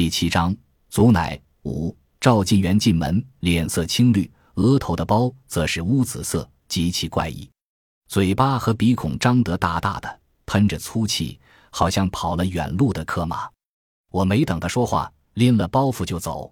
第七章，祖乃五。赵晋元进门，脸色青绿，额头的包则是乌紫色，极其怪异。嘴巴和鼻孔张得大大的，喷着粗气，好像跑了远路的客马。我没等他说话，拎了包袱就走。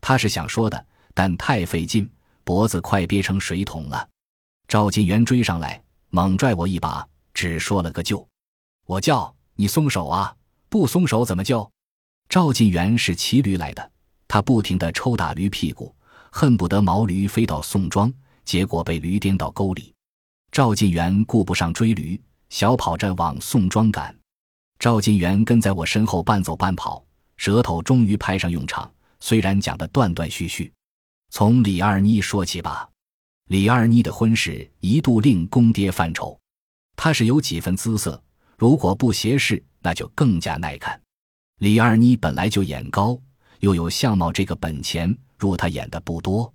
他是想说的，但太费劲，脖子快憋成水桶了。赵晋元追上来，猛拽我一把，只说了个救。我叫你松手啊！不松手怎么救？赵晋元是骑驴来的，他不停地抽打驴屁股，恨不得毛驴飞到宋庄，结果被驴颠到沟里。赵晋元顾不上追驴，小跑着往宋庄赶。赵晋元跟在我身后半走半跑，舌头终于派上用场，虽然讲的断断续续。从李二妮说起吧，李二妮的婚事一度令公爹犯愁，她是有几分姿色，如果不斜视，那就更加耐看。李二妮本来就眼高，又有相貌这个本钱，若她演的不多，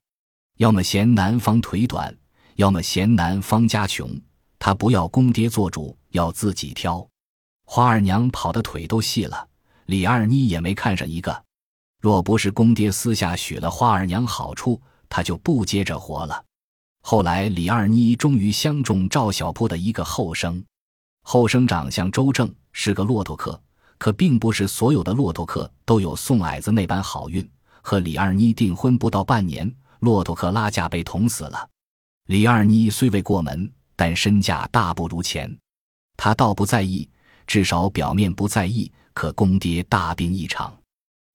要么嫌男方腿短，要么嫌男方家穷，她不要公爹做主，要自己挑。花二娘跑的腿都细了，李二妮也没看上一个。若不是公爹私下许了花二娘好处，她就不接着活了。后来李二妮终于相中赵小铺的一个后生，后生长相周正，是个骆驼客。可并不是所有的骆驼客都有宋矮子那般好运。和李二妮订婚不到半年，骆驼客拉架被捅死了。李二妮虽未过门，但身价大不如前。他倒不在意，至少表面不在意。可公爹大病一场，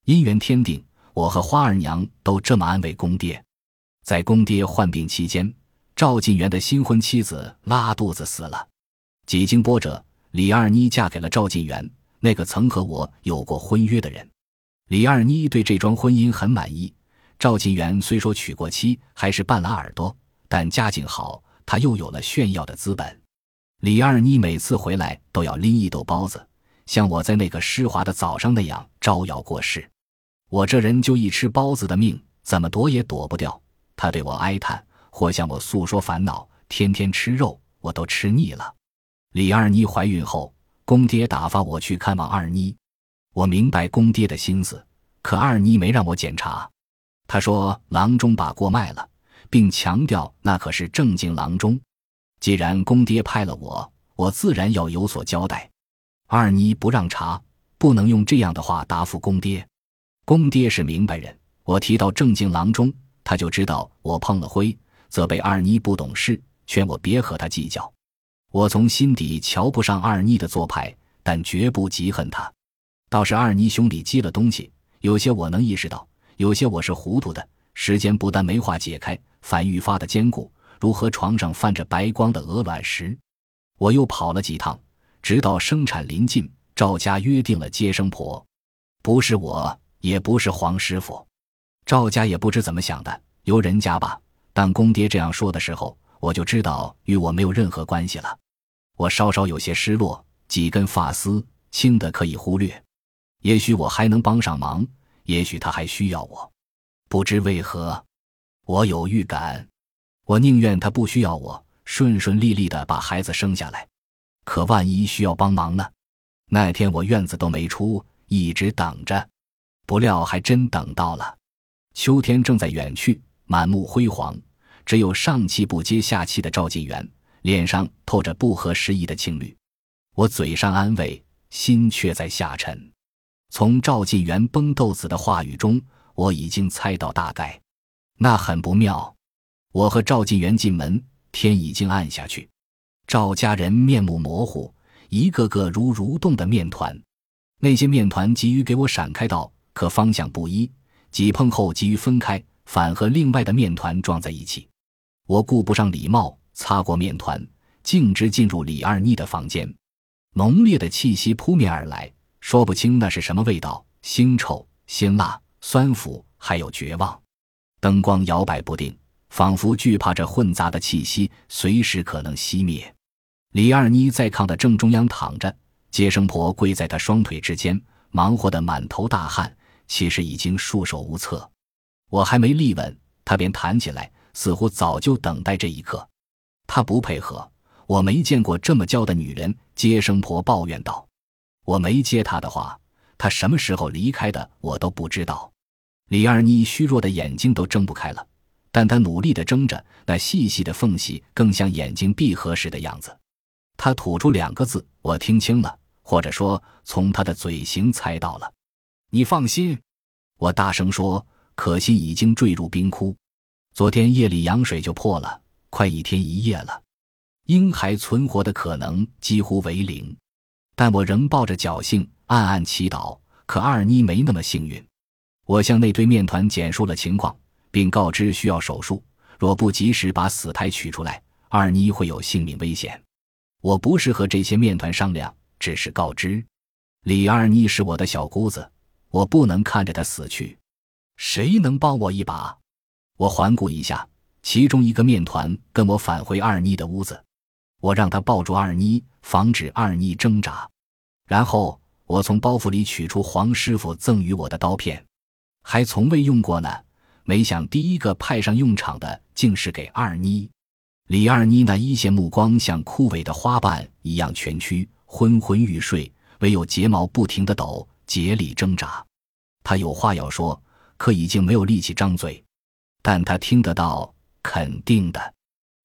姻缘天定，我和花二娘都这么安慰公爹。在公爹患病期间，赵晋元的新婚妻子拉肚子死了。几经波折，李二妮嫁给了赵晋元。那个曾和我有过婚约的人，李二妮对这桩婚姻很满意。赵晋元虽说娶过妻，还是半拉耳朵，但家境好，他又有了炫耀的资本。李二妮每次回来都要拎一兜包子，像我在那个湿滑的早上那样招摇过市。我这人就一吃包子的命，怎么躲也躲不掉。他对我哀叹，或向我诉说烦恼，天天吃肉，我都吃腻了。李二妮怀孕后。公爹打发我去看望二妮，我明白公爹的心思，可二妮没让我检查。他说郎中把锅卖了，并强调那可是正经郎中。既然公爹派了我，我自然要有所交代。二妮不让查，不能用这样的话答复公爹。公爹是明白人，我提到正经郎中，他就知道我碰了灰，责备二妮不懂事，劝我别和他计较。我从心底瞧不上二妮的做派，但绝不嫉恨她。倒是二妮兄弟积了东西，有些我能意识到，有些我是糊涂的。时间不但没化解开，反愈发的坚固，如和床上泛着白光的鹅卵石。我又跑了几趟，直到生产临近，赵家约定了接生婆，不是我，也不是黄师傅。赵家也不知怎么想的，由人家吧。当公爹这样说的时候。我就知道与我没有任何关系了，我稍稍有些失落，几根发丝轻的可以忽略，也许我还能帮上忙，也许他还需要我，不知为何，我有预感，我宁愿他不需要我，顺顺利利的把孩子生下来，可万一需要帮忙呢？那天我院子都没出，一直等着，不料还真等到了，秋天正在远去，满目辉煌。只有上气不接下气的赵晋元，脸上透着不合时宜的青绿。我嘴上安慰，心却在下沉。从赵晋元崩豆子的话语中，我已经猜到大概。那很不妙。我和赵晋元进门，天已经暗下去。赵家人面目模糊，一个个如蠕动的面团。那些面团急于给我闪开道，可方向不一，挤碰后急于分开，反和另外的面团撞在一起。我顾不上礼貌，擦过面团，径直进入李二妮的房间。浓烈的气息扑面而来，说不清那是什么味道：腥臭、辛辣、酸腐，还有绝望。灯光摇摆不定，仿佛惧怕这混杂的气息随时可能熄灭。李二妮在炕的正中央躺着，接生婆跪在她双腿之间，忙活得满头大汗，其实已经束手无策。我还没立稳，她便弹起来。似乎早就等待这一刻，他不配合，我没见过这么娇的女人。接生婆抱怨道：“我没接她的话，他什么时候离开的，我都不知道。李二妮虚弱的眼睛都睁不开了，但她努力的睁着，那细细的缝隙更像眼睛闭合时的样子。他吐出两个字，我听清了，或者说从他的嘴型猜到了。你放心，我大声说。可惜已经坠入冰窟，昨天夜里羊水就破了，快一天一夜了，婴孩存活的可能几乎为零。但我仍抱着侥幸，暗暗祈祷。可二妮没那么幸运。我向那堆面团简述了情况，并告知需要手术，若不及时把死胎取出来，二妮会有性命危险。我不是和这些面团商量，只是告知李二妮是我的小姑子，我不能看着她死去。谁能帮我一把？我环顾一下，其中一个面团跟我返回二妮的屋子。我让他抱住二妮，防止二妮挣扎。然后我从包袱里取出黄师傅赠予我的刀片，还从未用过呢。没想第一个派上用场的竟是给二妮。李二妮那一线目光像枯萎的花瓣一样蜷曲，昏昏欲睡，唯有睫毛不停的抖，竭力挣扎。他有话要说。可已经没有力气张嘴，但他听得到，肯定的。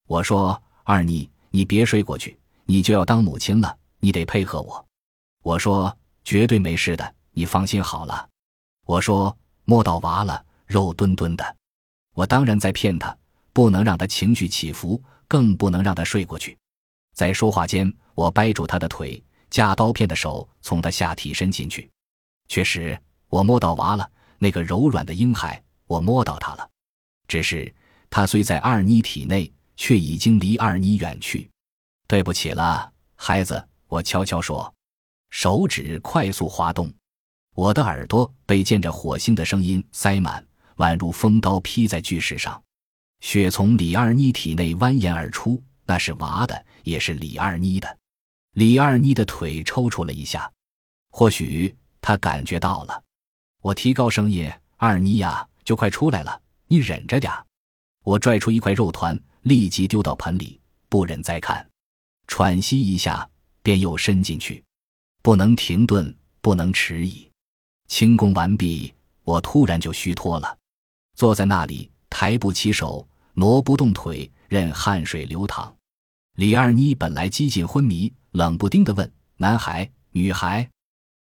我说：“二妮，你别睡过去，你就要当母亲了，你得配合我。”我说：“绝对没事的，你放心好了。”我说：“摸到娃了，肉墩墩的。”我当然在骗他，不能让他情绪起伏，更不能让他睡过去。在说话间，我掰住他的腿，架刀片的手从他下体伸进去。确实，我摸到娃了。那个柔软的婴孩，我摸到他了，只是他虽在二妮体内，却已经离二妮远去。对不起了，孩子，我悄悄说，手指快速滑动，我的耳朵被溅着火星的声音塞满，宛如风刀劈在巨石上。血从李二妮体内蜿蜒而出，那是娃的，也是李二妮的。李二妮的腿抽搐了一下，或许她感觉到了。我提高声音：“二妮呀，就快出来了，你忍着点我拽出一块肉团，立即丢到盆里，不忍再看。喘息一下，便又伸进去。不能停顿，不能迟疑。轻功完毕，我突然就虚脱了，坐在那里，抬不起手，挪不动腿，任汗水流淌。李二妮本来几近昏迷，冷不丁地问：“男孩，女孩？”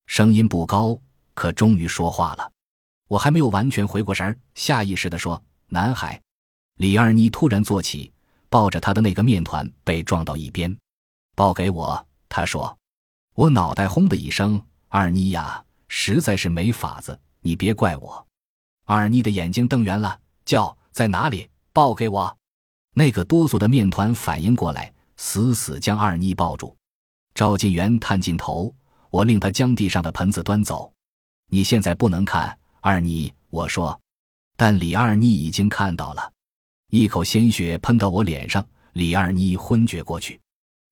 声音不高。可终于说话了，我还没有完全回过神儿，下意识地说：“男孩。”李二妮突然坐起，抱着他的那个面团被撞到一边，抱给我。他说：“我脑袋轰的一声，二妮呀，实在是没法子，你别怪我。”二妮的眼睛瞪圆了，叫：“在哪里？抱给我！”那个哆嗦的面团反应过来，死死将二妮抱住。赵晋元探进头，我令他将地上的盆子端走。你现在不能看二妮，我说，但李二妮已经看到了，一口鲜血喷到我脸上，李二妮昏厥过去，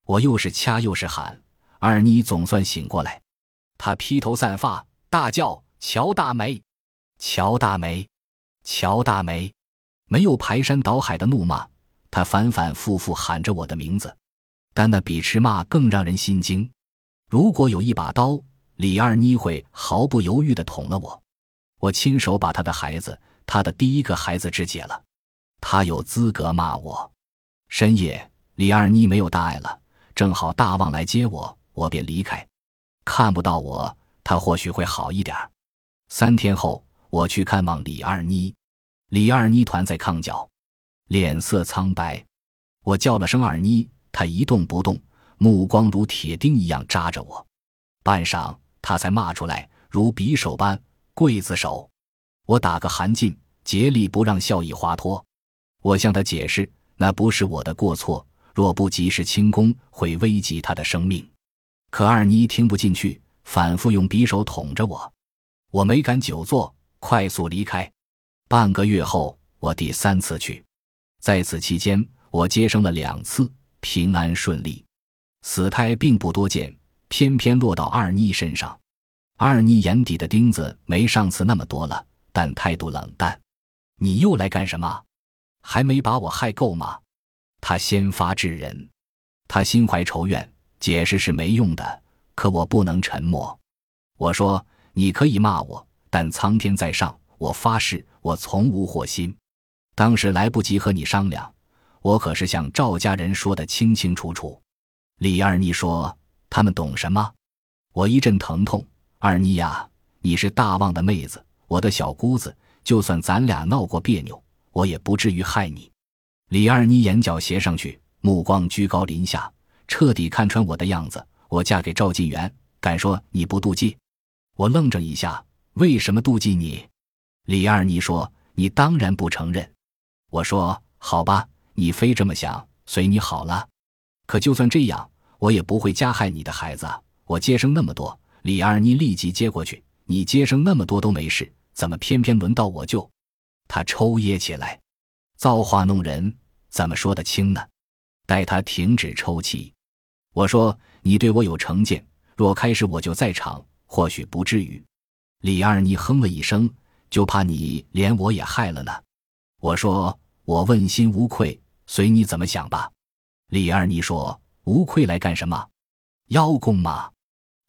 我又是掐又是喊，二妮总算醒过来，她披头散发，大叫：“乔大梅，乔大梅，乔大梅！”没有排山倒海的怒骂，她反反复复喊着我的名字，但那比斥骂更让人心惊。如果有一把刀。李二妮会毫不犹豫地捅了我，我亲手把他的孩子，他的第一个孩子肢解了，他有资格骂我。深夜，李二妮没有大碍了，正好大旺来接我，我便离开。看不到我，他或许会好一点。三天后，我去看望李二妮，李二妮团在炕角，脸色苍白。我叫了声二妮，她一动不动，目光如铁钉一样扎着我。半晌。她才骂出来，如匕首般刽子手。我打个寒噤，竭力不让笑意滑脱。我向他解释，那不是我的过错，若不及时清功，会危及他的生命。可二妮听不进去，反复用匕首捅着我。我没敢久坐，快速离开。半个月后，我第三次去，在此期间，我接生了两次，平安顺利，死胎并不多见。偏偏落到二妮身上，二妮眼底的钉子没上次那么多了，但态度冷淡。你又来干什么？还没把我害够吗？他先发制人，他心怀仇怨，解释是没用的。可我不能沉默。我说：“你可以骂我，但苍天在上，我发誓，我从无祸心。当时来不及和你商量，我可是向赵家人说的清清楚楚。”李二妮说：“他们懂什么？”我一阵疼痛。二妮呀，你是大旺的妹子，我的小姑子，就算咱俩闹过别扭，我也不至于害你。李二妮眼角斜上去，目光居高临下，彻底看穿我的样子。我嫁给赵晋元，敢说你不妒忌？我愣怔一下，为什么妒忌你？李二妮说：“你当然不承认。”我说：“好吧，你非这么想，随你好了。可就算这样。”我也不会加害你的孩子，我接生那么多。李二妮立即接过去，你接生那么多都没事，怎么偏偏轮到我救？他抽噎起来，造化弄人，怎么说得清呢？待他停止抽泣，我说：“你对我有成见，若开始我就在场，或许不至于。”李二妮哼了一声，就怕你连我也害了呢。我说：“我问心无愧，随你怎么想吧。”李二妮说。无愧来干什么？邀功吗？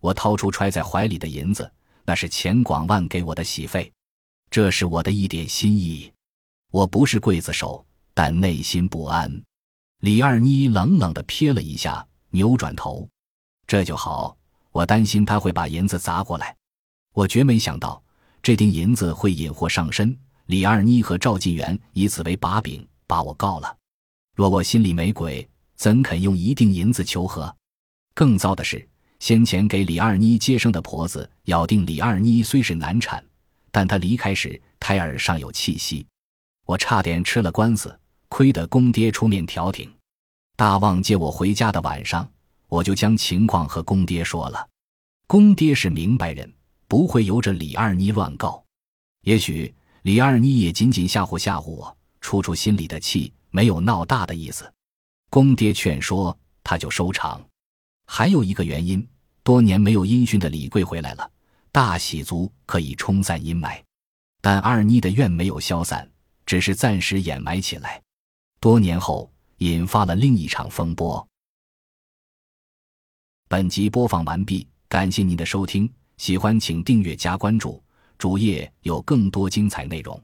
我掏出揣在怀里的银子，那是钱广万给我的喜费，这是我的一点心意。我不是刽子手，但内心不安。李二妮冷冷的瞥了一下，扭转头。这就好，我担心他会把银子砸过来。我绝没想到这锭银子会引祸上身。李二妮和赵晋元以此为把柄，把我告了。若我心里没鬼。怎肯用一锭银子求和？更糟的是，先前给李二妮接生的婆子咬定李二妮虽是难产，但她离开时胎儿尚有气息。我差点吃了官司，亏得公爹出面调停。大旺接我回家的晚上，我就将情况和公爹说了。公爹是明白人，不会由着李二妮乱告。也许李二妮也仅仅吓唬吓唬我，出出心里的气，没有闹大的意思。公爹劝说，他就收场。还有一个原因，多年没有音讯的李贵回来了，大喜足可以冲散阴霾。但二妮的怨没有消散，只是暂时掩埋起来。多年后，引发了另一场风波。本集播放完毕，感谢您的收听，喜欢请订阅加关注，主页有更多精彩内容。